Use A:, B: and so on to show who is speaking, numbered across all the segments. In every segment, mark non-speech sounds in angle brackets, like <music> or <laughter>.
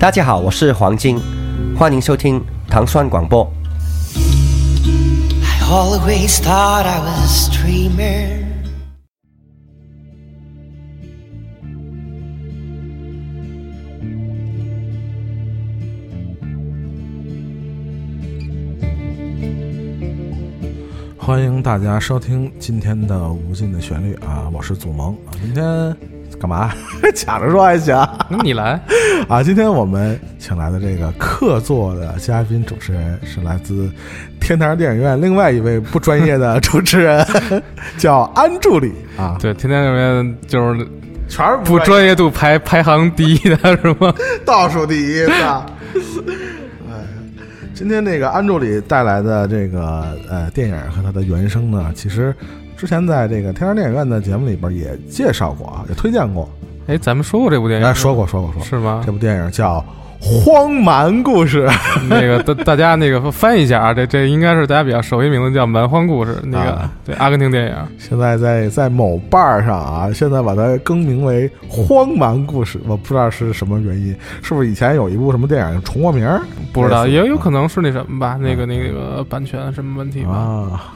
A: 大家好，我是黄金，欢迎收听糖蒜广播。
B: I always thought I was dreamer.
C: Hello，欢迎大家收听今天的《无尽的旋律》啊，我是祖萌啊。今天干嘛？<laughs> 抢着说还行
D: 你来，<laughs>
C: 啊。今天我们请来的这个客座的嘉宾主持人是来自天堂电影院另外一位不专业的主持人，<laughs> 叫安助理啊。
D: 对，天天里面就是
C: 全是
D: 不专业度排排行第一的是吗？
C: 倒数第一是吧？哎，今天那个安助理带来的这个呃电影和他的原声呢，其实之前在这个天堂电影院的节目里边也介绍过啊，也推荐过。
D: 哎，咱们说过这部电影，
C: 哎，说过说过说过，
D: 是吗
C: 这？部电影叫《荒蛮故事》<laughs>
D: 那个大大家那个翻译一下啊，这这应该是大家比较熟悉名字叫《蛮荒故事》，那个
C: 啊
D: 对阿根廷电影。
C: 现在在在某瓣儿上啊，现在把它更名为《荒蛮故事》，我不知道是什么原因，是不是以前有一部什么电影重过名儿？
D: 不知道，也有可能是那什么吧，那个那个版权什么问题吧。
C: 啊。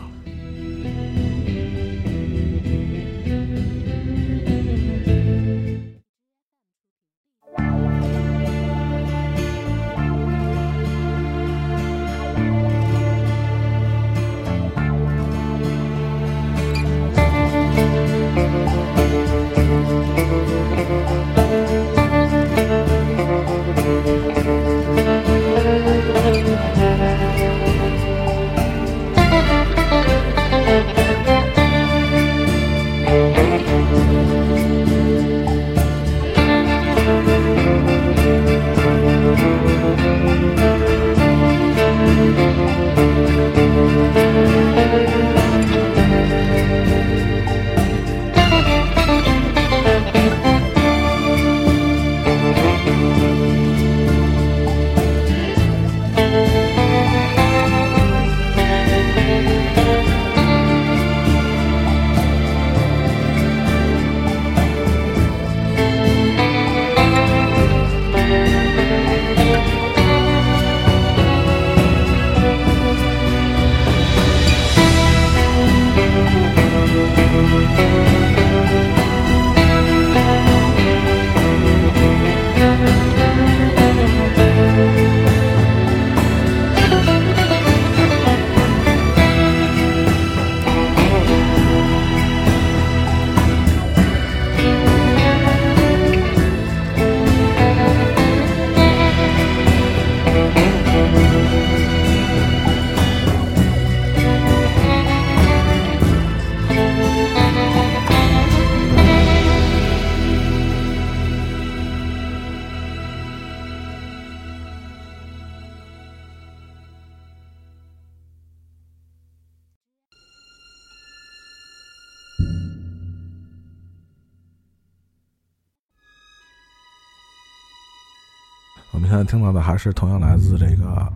C: 听到的还是同样来自这个，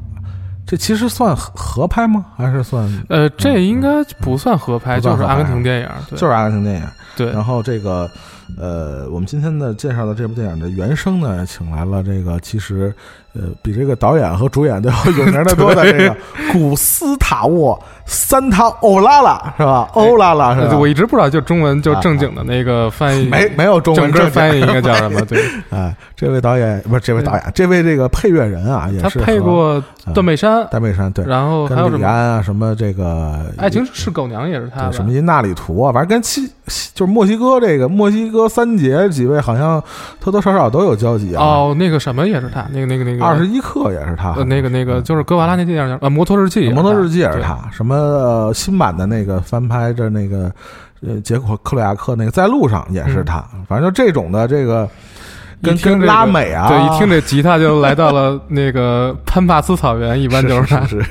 C: 这其实算合合拍吗？还是算
D: 呃，这应该不算合拍，就是阿根廷电影。对
C: 就是阿根廷电影？
D: 对
C: 然后这个，呃，我们今天的介绍的这部电影的原声呢，请来了这个其实，呃，比这个导演和主演都要有名的多的这个 <laughs> 古斯塔沃·三塔欧拉拉是吧？欧拉拉是吧？
D: 呃我一直不知道，就中文就正经的那个翻译，
C: 没没有中文
D: 正
C: 正
D: 式翻译应该叫什么？对，<laughs>
C: 哎，这位导演不是这位导演，这位这个配乐人啊，也是和
D: 配过《断背山》，
C: 断背山对，
D: 然后还有
C: 跟
D: 什么？
C: 李安啊，什么这个
D: 爱情是狗娘也是他吧
C: 对什么因纳里图啊，反正跟西西就是墨西哥这个墨西哥三杰几位好像多多少少都有交集啊。
D: 哦，那个什么也是他，那个那个那个
C: 二十一克也是他，
D: 呃那个那个就是哥瓦拉那电影叫呃《摩托日记》，
C: 摩托日记也是他，什么呃新版的那个翻拍着那个呃杰克克鲁亚克那个在路上也是他，反正就这种的这个跟
D: 听
C: 拉美啊，
D: 对，一听这吉他就来到了那个潘帕斯草原，一般就是他。
C: 是是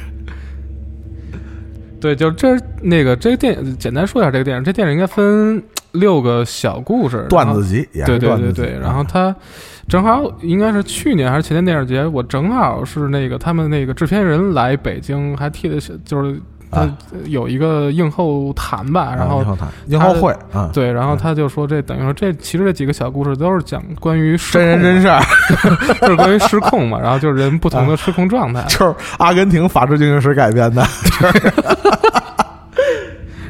D: 对，就这那个这个电影，简单说一下这个电影。这电影应该分六个小故事，
C: 段子集，
D: 对对对对，然后
C: 啊
D: 他正好应该是去年还是前年电影节，我正好是那个他们那个制片人来北京，还替的就是他
C: 啊
D: 有一个映后谈吧，然后
C: 啊英谈英后会啊，
D: 对，然后他就说这等于说这其实这几个小故事都是讲关于
C: 真人真事儿，<laughs>
D: 就是关于失控嘛，然后就是人不同的失控状态。<laughs>
C: 就是阿根廷法制进行时改编的。<laughs>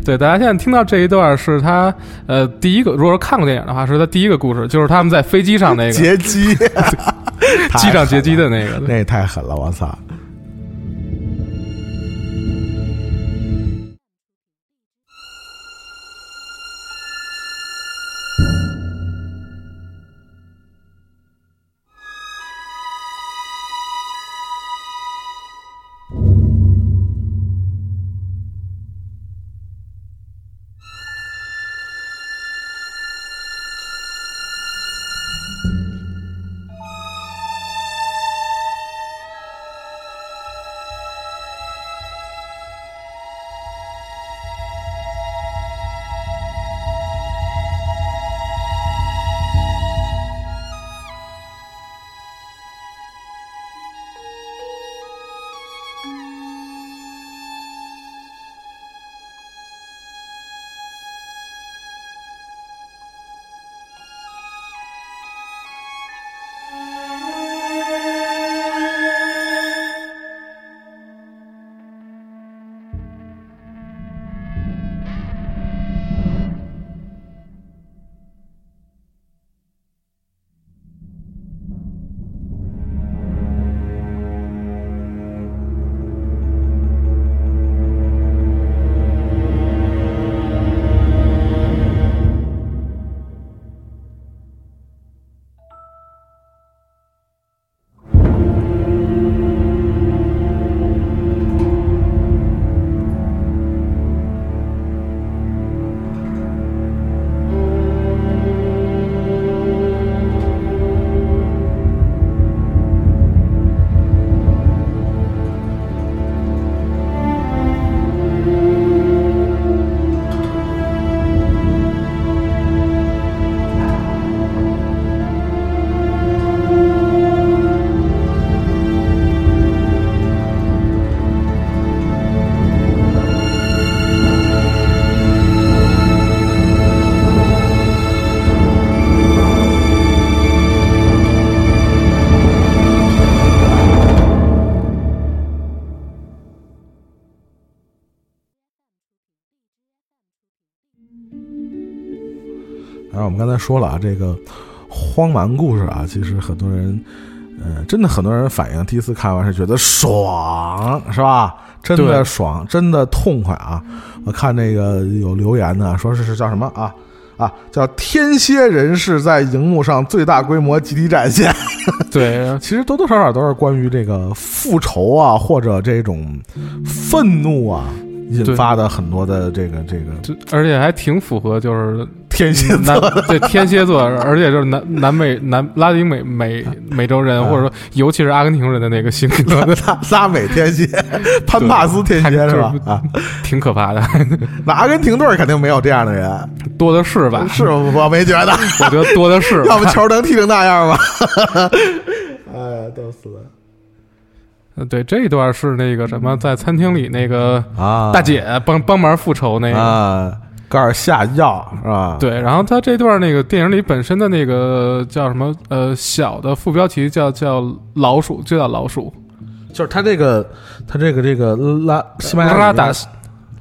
D: 对，大家现在听到这一段是他呃第一个，如果说看过电影的话，是他第一个故事，就是他们在飞机上那个
C: 劫机，
D: 机上劫机的那个。
C: 那也太狠了，我操！我们刚才说了啊，这个荒蛮故事啊，其实很多人，呃，真的很多人反映，第一次看完是觉得爽，是吧？真的爽，真的痛快啊！我看那个有留言呢，说是是叫什么啊啊，叫天蝎人士在荧幕上最大规模集体展现。<laughs>
D: 对，<laughs>
C: 其实多多少少都是关于这个复仇啊，或者这种愤怒啊引发的很多的这个这个
D: 就而且还挺符合就是
C: 天蝎
D: 南
C: 座。
D: 对天蝎座，而且就是南南美南拉丁美美 <laughs> 美洲人，
C: 啊
D: 或者说尤其是阿根廷人的那个性格，
C: 拉拉美天蝎，潘帕斯天蝎是吧？啊，<laughs>
D: 挺可怕的，<laughs>
C: 那阿根廷队肯定没有这样的人，
D: 多的是吧？
C: 是我没觉得，
D: 我觉得多的是吧。
C: 要不球能踢成那样吗？哎呀，逗死了
D: 呃对，这一段是那个什么，在餐厅里那个
C: 啊
D: 大姐帮帮忙复仇那个。
C: 啊，告诉下药是吧？，
D: 对，然后他这段那个电影里本身的那个叫什么呃小的副标题叫叫老鼠，就叫老鼠
C: 就是他这个他这个这个拉西班牙语
D: radas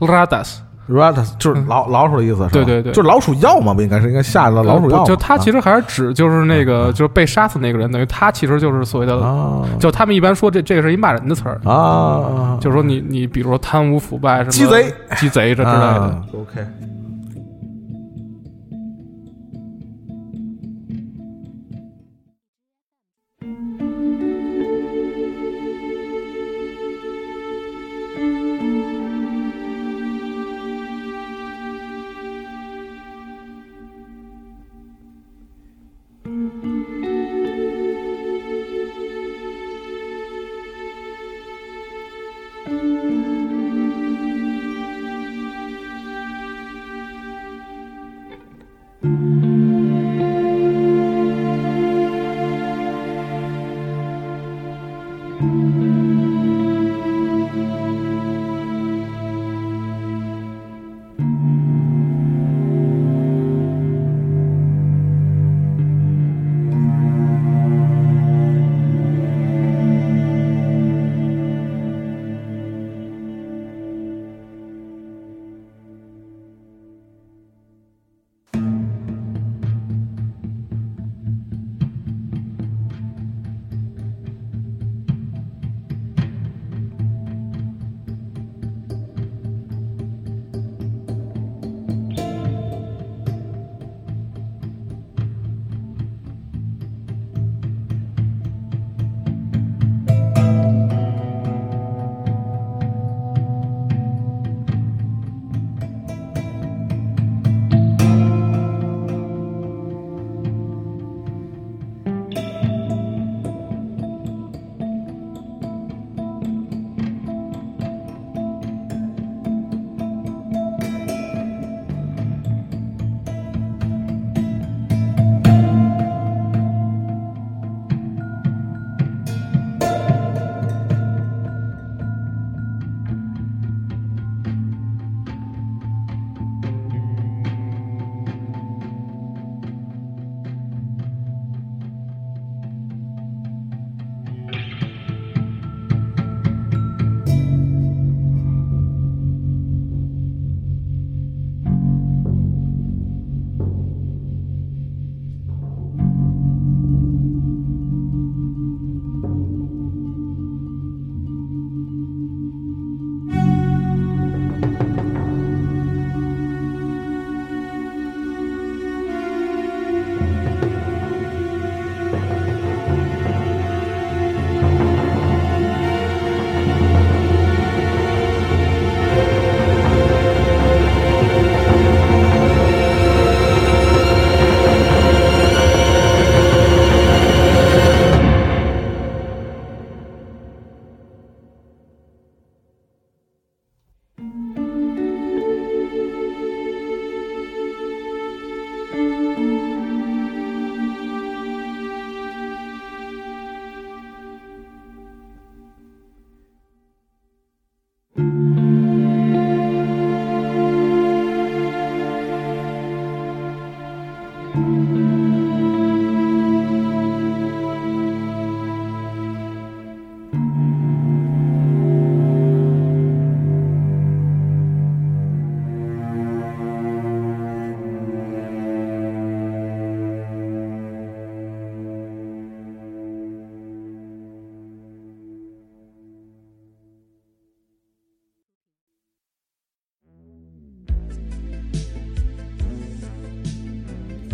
D: radas，
C: ratas 就是老老鼠的意思是吧？
D: 对对对
C: 就是老鼠药嘛，不应该是应该下了老鼠药？
D: 呃就他其
C: 实
D: 实还是指就是那个就是被杀死那个人，等于他其实就是所谓的，
C: 啊
D: 就他们一般说这这个是一骂人的词儿，
C: 啊，
D: 就是说你你比如说贪污腐败什么
C: 鸡贼、
D: 鸡贼这之类的。
C: 啊 OK。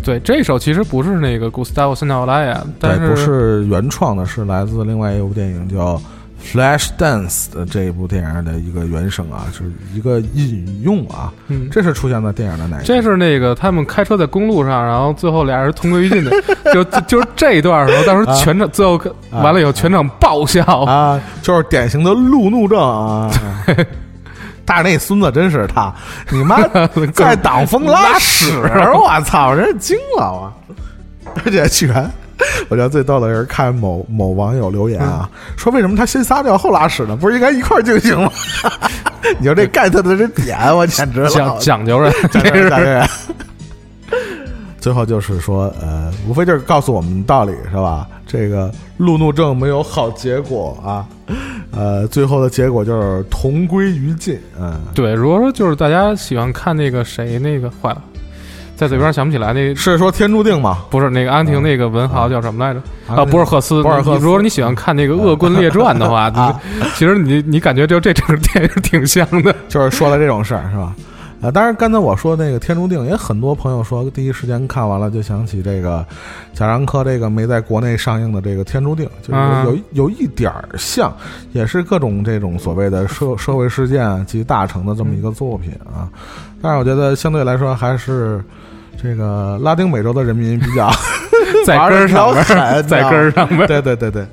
D: 对，这首其实不是那个古斯塔夫·森塔奥拉呀，但
C: 对，不是原创的，是来自另外一部电影叫《Flash Dance》的这一部电影的一个原声啊，是一个引用啊。
D: 嗯，
C: 这是出现在电影的哪一？
D: 这是那个他们开车在公路上，然后最后俩人同归于尽的，<laughs> 就就就是这一段的时候，当时全场最后完了以后，全场爆笑。
C: 啊，就是典型的路怒症啊。<laughs> 但是那孙子真是他，你妈 <laughs> 在挡风拉屎，<laughs> 我操，真是惊了啊！而且居然，我觉得最逗的是看某某网友留言啊，说为什么他先撒尿后拉屎呢？不是应该一块儿进行吗？<laughs> 你说这 get 的这点，我简直了，
D: 讲讲究人，
C: 讲究人，讲究人。最后就是说，呃，无非就是告诉我们道理，是吧？这个路怒症没有好结果啊，呃，最后的结果就是同归于尽。嗯，
D: 对。如果说就是大家喜欢看那个谁，那个坏了，在嘴边想不起来，那
C: 是说天注定吗？
D: 不是那个安婷那个文豪叫什么来着？啊，博尔赫斯。
C: 博尔赫斯。
D: 如果你喜欢看那个《恶棍列传》的话，其实你你感觉就这整个电影挺像的，
C: 就是说了这种事儿，是吧？啊，当然，刚才我说那个《天注定》，也很多朋友说第一时间看完了就想起这个贾樟柯这个没在国内上映的这个《天注定》，就是有有一点儿像，也是各种这种所谓的社社会事件及大成的这么一个作品啊。但是我觉得相对来说还是这个拉丁美洲的人民比较 <laughs>
D: 在根儿上边，<laughs> 在根儿上边，
C: 对对对对。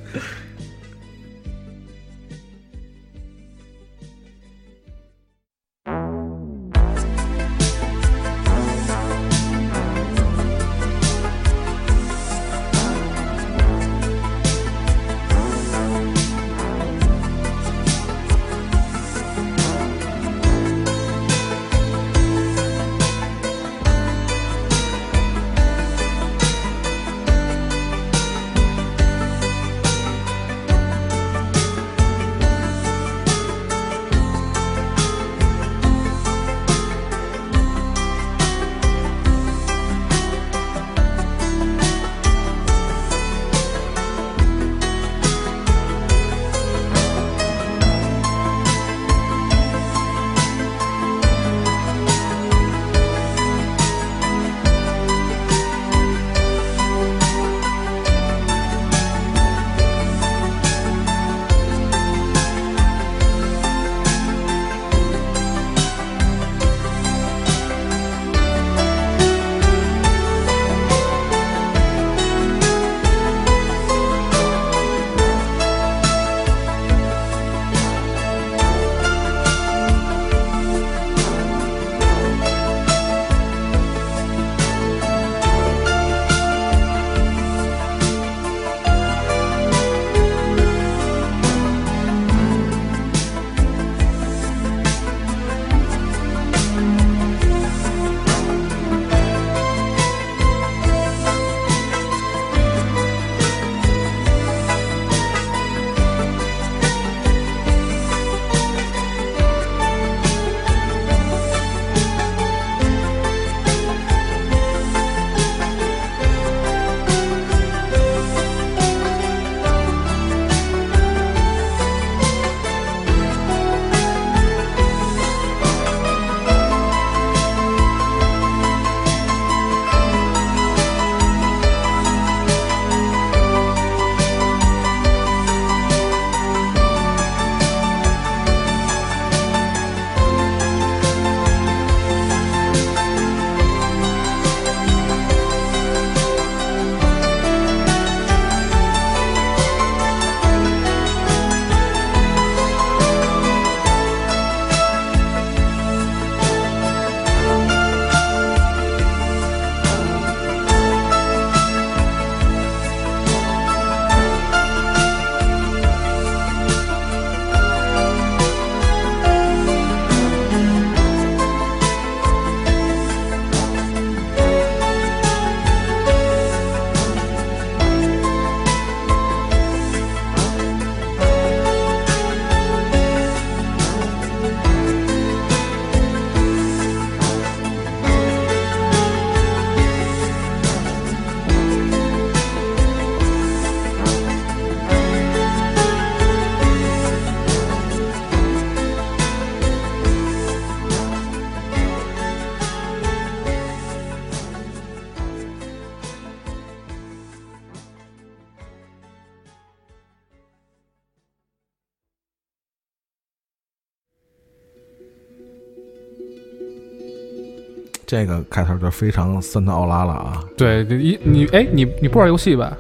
C: 这个开头就非常森特奥拉了啊
D: 对，你你哎，你你不玩游戏吧？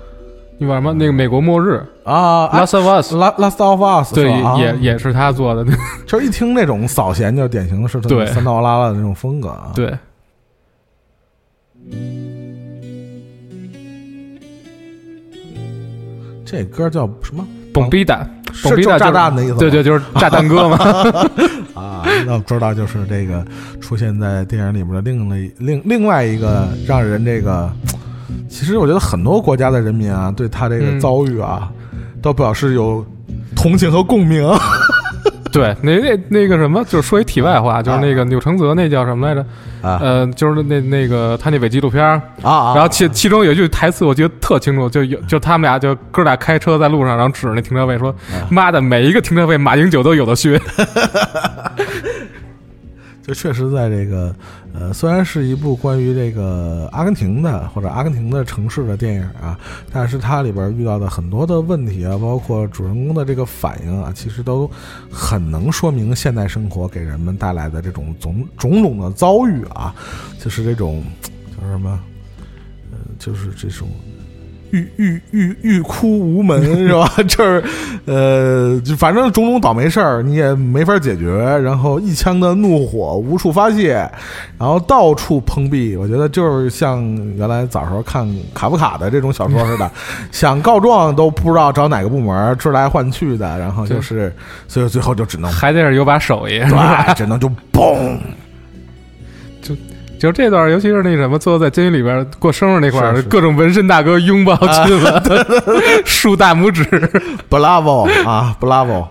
D: 你玩吗？那个美国末日
C: 啊哎
D: ，Last of
C: Us，La- Last of Us
D: 对，
C: 啊
D: 也也是他做的。<laughs>
C: 就是一听那种扫弦，就典型的是他
D: 对
C: 森特奥拉拉的那种风格啊。，
D: 对，
C: 这歌叫什么？
D: 蹦逼蛋，蹦逼蛋炸
C: 弹的意思
D: 对对，就是炸弹哥嘛。<laughs>
C: 啊，那不知道就是这个出现在电影里面的另类另另外一个让人这个，其实我觉得很多国家的人民啊，对他这个
D: 嗯
C: 遭遇啊，都表示有同情和共鸣。<laughs>
D: 对，那那那个什么，就是说一题外话，就是那个钮承泽那叫什么来着？
C: 啊
D: 呃，就是那那个他那伪纪录片儿，
C: 啊啊！
D: 然后其其中有一句台词我记得特清楚，就有就他们俩就哥俩开车在路上，然后指着那停车位说：“妈的，每一个停车位马英九都有的学。<laughs>
C: 就确实在这个呃，虽然是一部关于这个阿根廷的或者阿根廷的城市的电影啊，但是它里边遇到的很多的问题啊，包括主人公的这个反应啊，其实都很能说明现代生活给人们带来的这种种种种的遭遇啊，就是这种叫什么，呃，就是这种。欲欲欲欲哭无门是吧？<laughs> 就是，呃，就反正种种倒霉事儿你也没法解决，然后一腔的怒火无处发泄，然后到处碰壁。我觉得就是像原来早时候看卡夫卡的这种小说似的，<laughs> 想告状都不知道找哪个部门，追来换去的，然后就是，所以最后就只能”
D: 还得是有把手艺，
C: 对，只能就嘣。
D: 就这段，尤其是那什么，最后在监狱里边过生日那块儿，各种纹身大哥拥抱亲吻，竖大拇指。<laughs>
C: Bravo 啊，Bravo！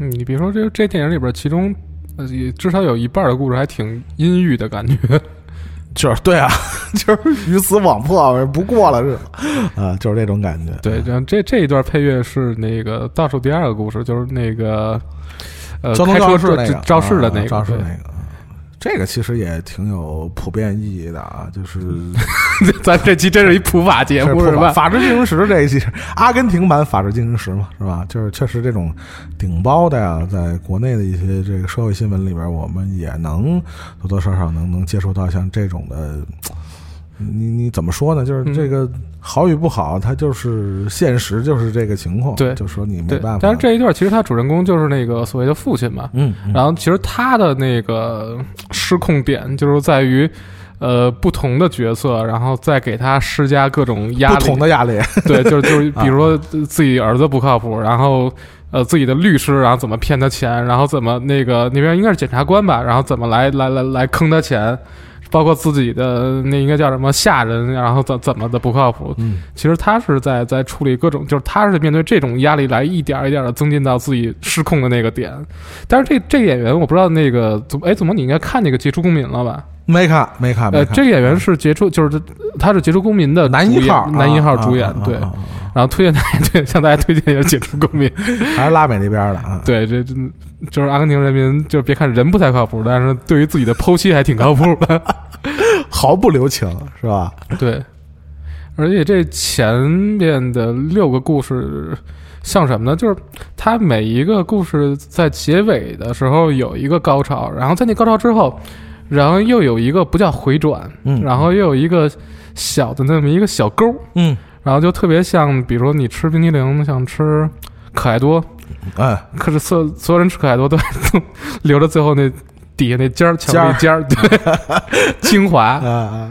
D: 嗯，你比如说这这电影里边，其中呃也至少有一半的故事还挺阴郁的感觉。<laughs>
C: 就是对啊，<laughs> 就是鱼死网破，不过了是吧？啊，就是这种感觉。
D: 对，然后这这一段配乐是那个倒数第二个故事，就是那个呃
C: 交通肇事那个
D: 肇事的那个
C: 啊肇事
D: 对
C: 那个。这个其实也挺有普遍意义的啊，就是 <laughs> <laughs>
D: 咱这期真是一普法节目是吧？
C: 法治进行时这一期，阿根廷版法治进行时嘛，是吧？就是确实这种顶包的呀，在国内的一些这个社会新闻里边，我们也能多多少少能能接触到像这种的。你你怎么说呢？就是
D: 嗯
C: 这个好与不好，它就是现实，就是这个情况。
D: 对
C: 就说你没办法。，
D: 但是这一段其实他主人公就是那个所谓的父亲嘛，
C: 嗯，嗯
D: 然后其实他的那个失控点就是在于。呃，不同的角色，然后再给他施加各种压力，
C: 不同的压力，<laughs>
D: 对，就是就是，比如说自己儿子不靠谱，然后呃自己的律师，然后怎么骗他钱，然后怎么那个那边应该是检察官吧，然后怎么来来来来坑他钱，包括自己的那应该叫什么下人，然后怎怎么的不靠谱。
C: 嗯，
D: 其实他是在在处理各种，就是他是面对这种压力来一点一点的增进到自己失控的那个点。但是这这个演员我不知道那个怎么哎怎么你应该看那个《杰出公民》了吧？
C: 没看没看
D: 呃，这个演员是杰出，就是他是杰出公民的
C: 男一号，
D: 男一号主演，对。然后推荐大家 <laughs> 对向大家推荐一下《杰出公民》。<laughs>
C: 啊还是拉美那边的啊。
D: 对，这这就是阿根廷人民，就别看人不太靠谱，但是对于自己的剖析还挺靠谱的。<laughs>
C: 毫不留情，是吧？
D: 对，而且这前面的六个故事像什么呢？就是它每一个故事在结尾的时候有一个高潮，然后在那高潮之后，然后又有一个不叫回转，
C: 嗯。
D: 然后又有一个小的那么一个小沟，
C: 嗯，
D: 然后就特别像，比如说你吃冰激凌，像吃可爱多，
C: 哎，
D: 可是所所有人吃可爱多都都 <laughs> 留着最后那底下那尖儿，巧克力尖儿，对，<laughs> <laughs> 精华。
C: 啊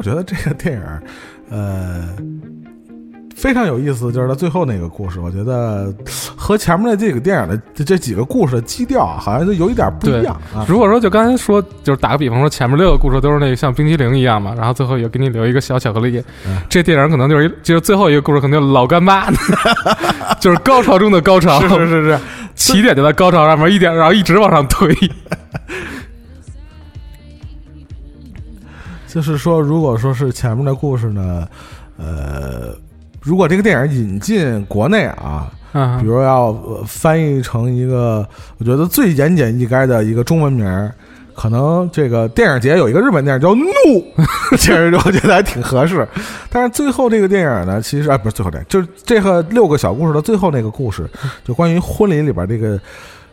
C: 我觉得这个电影，呃，非常有意思，就是它最后那个故事，我觉得和前面的这个电影的这这几个故事的基调啊，好像就有一点不一样啊。
D: 如果说就刚才说，就是打个比方说，前面六个故事都是那个像冰激凌一样嘛，然后最后也给你留一个小巧克力，
C: 嗯
D: 这电影可能就是一就是最后一个故事可能就老干妈，<laughs> 就是高潮中的高潮，
C: 是是是是，
D: 起点就在高潮上面，一点然后一直往上推。
C: 就是说，如果说是前面的故事呢，呃，如果这个电影引进国内啊，比
D: 嗯，
C: 如要、呃翻译成一个我觉得最言简意赅的一个中文名儿，可能这个电影节有一个日本电影叫《怒》，<laughs> 其实我觉得还挺合适。但是最后这个电影呢，其实啊不是最后这个，就是这个六个小故事的最后那个故事，就关于婚礼里边这个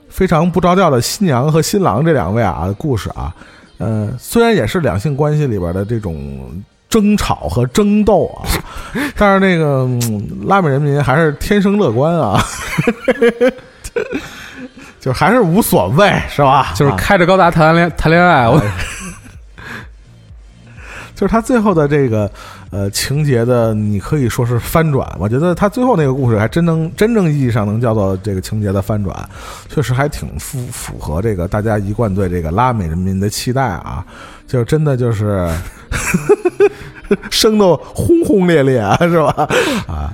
C: 非常不着调的新娘和新郎这两位啊的故事啊，呃，虽然也是两性关系里边的这种争吵和争斗啊，<laughs> 但是那个、嗯拉美人民还是天生乐观啊，<laughs> 就还是无所谓，是吧？
D: 就是
C: 啊
D: 开着高达谈恋谈恋爱，我
C: 就是他最后的这个呃情节的，你可以说是翻转。我觉得他最后那个故事还真能真正意义上能叫做这个情节的翻转，确实还挺符符合这个大家一贯对这个拉美人民的期待啊。就真的就是 <laughs> 生的轰轰烈烈啊，是吧？啊，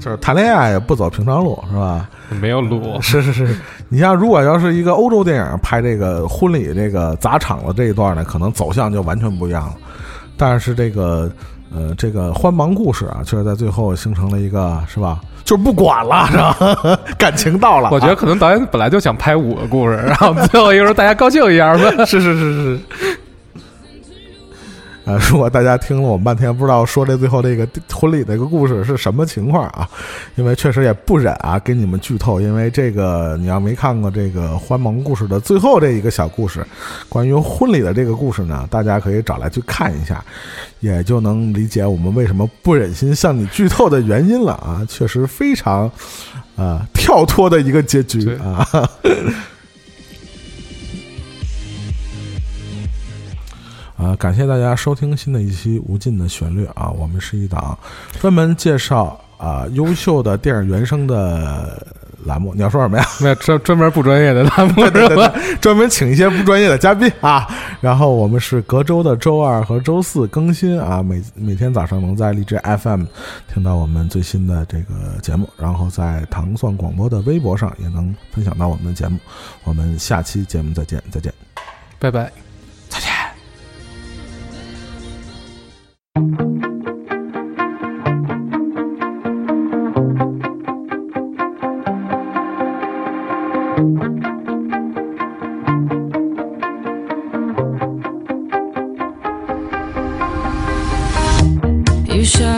C: 就是谈恋爱也不走平常路，是吧？
D: 没有路，
C: 是是是，你像如果要是一个欧洲电影拍这个婚礼这个砸场子这一段呢，可能走向就完全不一样了。但是这个呃这个欢忙故事啊，却是在最后形成了一个是吧？就是不管了是吧？<laughs> 感情到了啊，
D: 我觉得可能导演本来就想拍五个故事，然后最后一个时候大家高兴一下吧。
C: 是是是是。呃，如果大家听了我们半天，不知道说这最后这个婚礼这个故事是什么情况啊？因为确实也不忍啊，给你们剧透。因为这个你要没看过这个《欢萌故事》的最后这一个小故事，关于婚礼的这个故事呢，大家可以找来去看一下，也就能理解我们为什么不忍心向你剧透的原因了啊！确实非常啊、跳脱的一个结局
D: 对 <laughs>
C: 啊。啊，感谢大家收听新的一期《无尽的旋律》啊，我们是一档专门介绍啊优秀的电影原声的栏目。你要说什么呀？<laughs>
D: 没有专专门不专业的栏目
C: 对对？对对，专门请一些不专业的嘉宾啊。然后我们是隔周的周二和周四更新啊，每每天早上能在荔枝 FM 听到我们最新的这个节目，然后在糖蒜广播的微博上也能分享到我们的节目。我们下期节目再见，再见。
D: 拜拜。
E: You shine.